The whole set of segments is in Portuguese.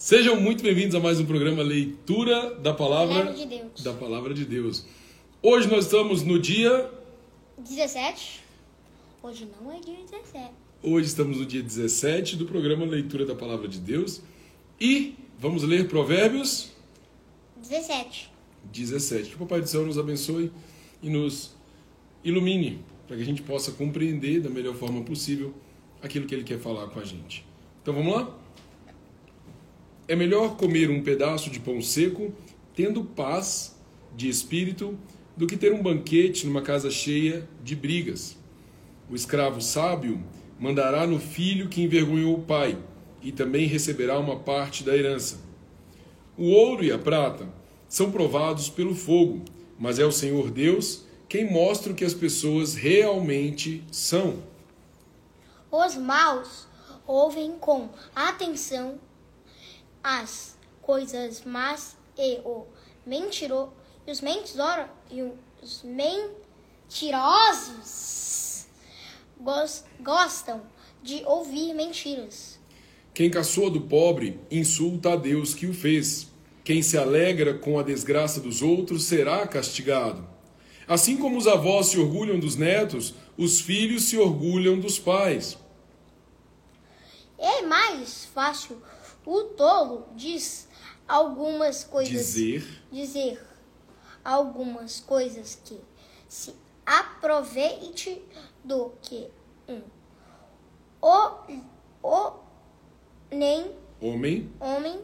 Sejam muito bem-vindos a mais um programa Leitura da Palavra, de Deus. da Palavra de Deus. Hoje nós estamos no dia 17. Hoje não é dia 17. Hoje estamos no dia 17 do programa Leitura da Palavra de Deus e vamos ler Provérbios 17. 17. Que o Papai do Céu nos abençoe e nos ilumine para que a gente possa compreender da melhor forma possível aquilo que ele quer falar com a gente. Então vamos lá? É melhor comer um pedaço de pão seco, tendo paz de espírito, do que ter um banquete numa casa cheia de brigas. O escravo sábio mandará no filho que envergonhou o pai, e também receberá uma parte da herança. O ouro e a prata são provados pelo fogo, mas é o Senhor Deus quem mostra o que as pessoas realmente são. Os maus ouvem com atenção as coisas más e o mentiro, e os mentirosos e os mentirosos gos- gostam de ouvir mentiras. Quem caçoa do pobre insulta a Deus que o fez. Quem se alegra com a desgraça dos outros será castigado. Assim como os avós se orgulham dos netos, os filhos se orgulham dos pais. É mais fácil o tolo diz algumas coisas Dizer dizer algumas coisas que se aproveite do que um o, o nem homem, homem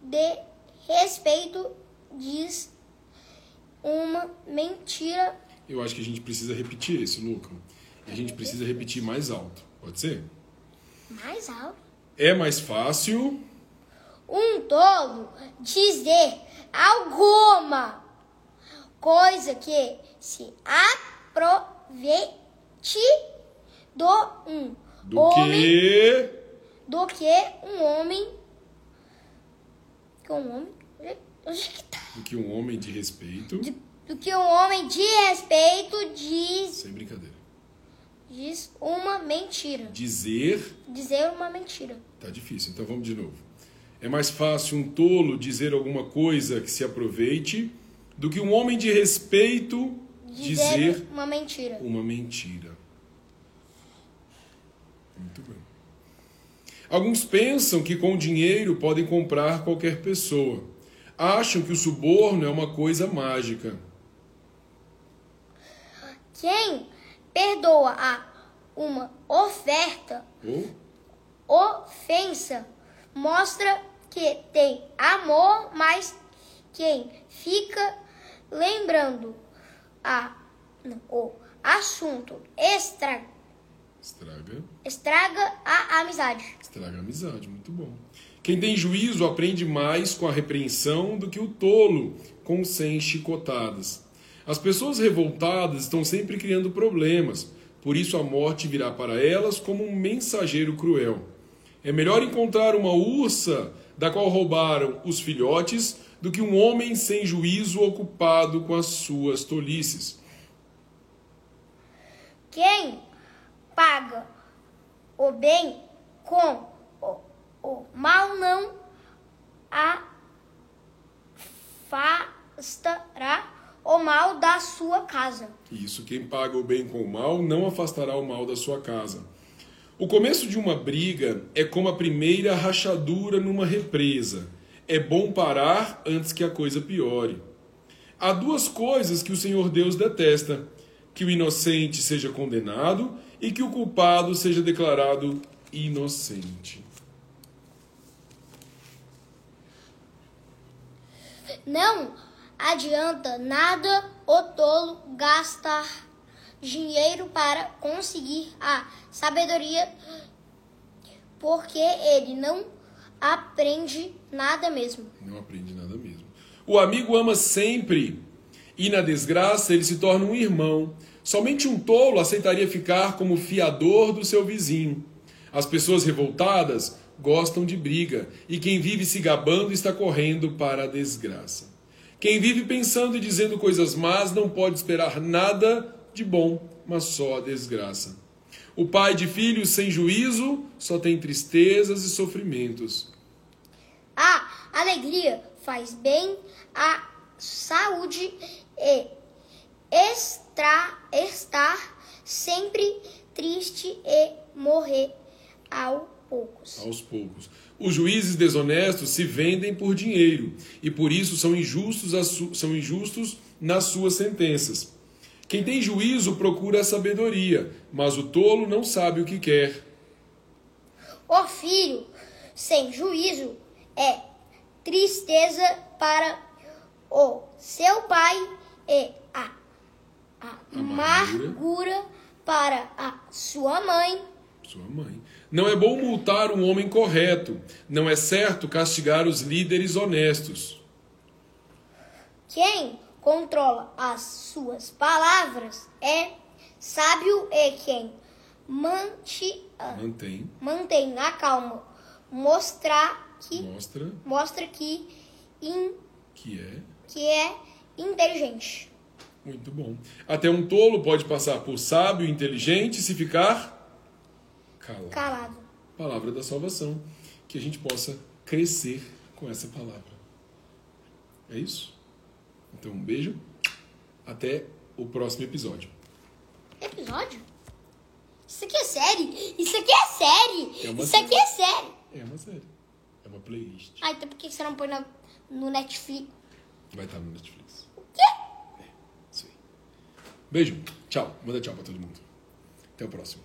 de respeito diz uma mentira eu acho que a gente precisa repetir esse, Luca. A gente precisa repetir mais alto. Pode ser? mais alto. É mais fácil Um tolo dizer alguma coisa que se aproveite do um do homem que do que um homem que um homem onde que tá? do que um homem de respeito. De- do que um homem de respeito diz Sem brincadeira. Diz uma mentira Dizer dizer uma mentira Tá difícil, então vamos de novo. É mais fácil um tolo dizer alguma coisa que se aproveite do que um homem de respeito dizer, dizer uma mentira uma mentira. Muito bem. Alguns pensam que com dinheiro podem comprar qualquer pessoa. Acham que o suborno é uma coisa mágica. Quem perdoa a uma oferta, Ou ofensa, mostra que tem amor, mas quem fica lembrando a, o assunto estra, estraga, estraga a amizade. estraga a amizade. Muito bom. Quem tem juízo aprende mais com a repreensão do que o tolo com cem chicotadas. As pessoas revoltadas estão sempre criando problemas, por isso a morte virá para elas como um mensageiro cruel. É melhor encontrar uma ursa da qual roubaram os filhotes do que um homem sem juízo ocupado com as suas tolices. Quem paga o bem com o, o mal não afastará o mal da sua casa. Isso, quem paga o bem com o mal não afastará o mal da sua casa. O começo de uma briga é como a primeira rachadura numa represa. É bom parar antes que a coisa piore. Há duas coisas que o Senhor Deus detesta: que o inocente seja condenado e que o culpado seja declarado inocente. Não adianta nada o tolo gastar dinheiro para conseguir a sabedoria, porque ele não aprende nada mesmo. Não aprende nada mesmo. O amigo ama sempre, e na desgraça ele se torna um irmão. Somente um tolo aceitaria ficar como fiador do seu vizinho. As pessoas revoltadas gostam de briga, e quem vive se gabando está correndo para a desgraça. Quem vive pensando e dizendo coisas más não pode esperar nada de bom, mas só a desgraça. O pai de filhos sem juízo só tem tristezas e sofrimentos. alegria faz bem à saúde e estra, estar sempre triste e morrer aos poucos. Aos poucos. Os juízes desonestos se vendem por dinheiro e por isso são injustos, são injustos nas suas sentenças. Quem tem juízo procura a sabedoria, mas o tolo não sabe o que quer. O filho sem juízo é tristeza para o seu pai e a, a amargura para a sua mãe. Sua mãe. Não é bom multar um homem correto. Não é certo castigar os líderes honestos. Quem controla as suas palavras é sábio e quem manti, mantém. mantém na calma mostrar que mostra mostra que in, que é que é inteligente. Muito bom. Até um tolo pode passar por sábio e inteligente se ficar calado. Calado. Palavra da salvação. Que a gente possa crescer com essa palavra. É isso? Então, um beijo. Até o próximo episódio. Episódio? Isso aqui é série? Isso aqui é série! É Isso série. aqui é série! É uma série. É uma playlist. Ah, então por que você não põe na- no Netflix? Vai estar no Netflix. O quê? Isso aí. Beijo. Tchau. Manda tchau pra todo mundo. Até o próximo.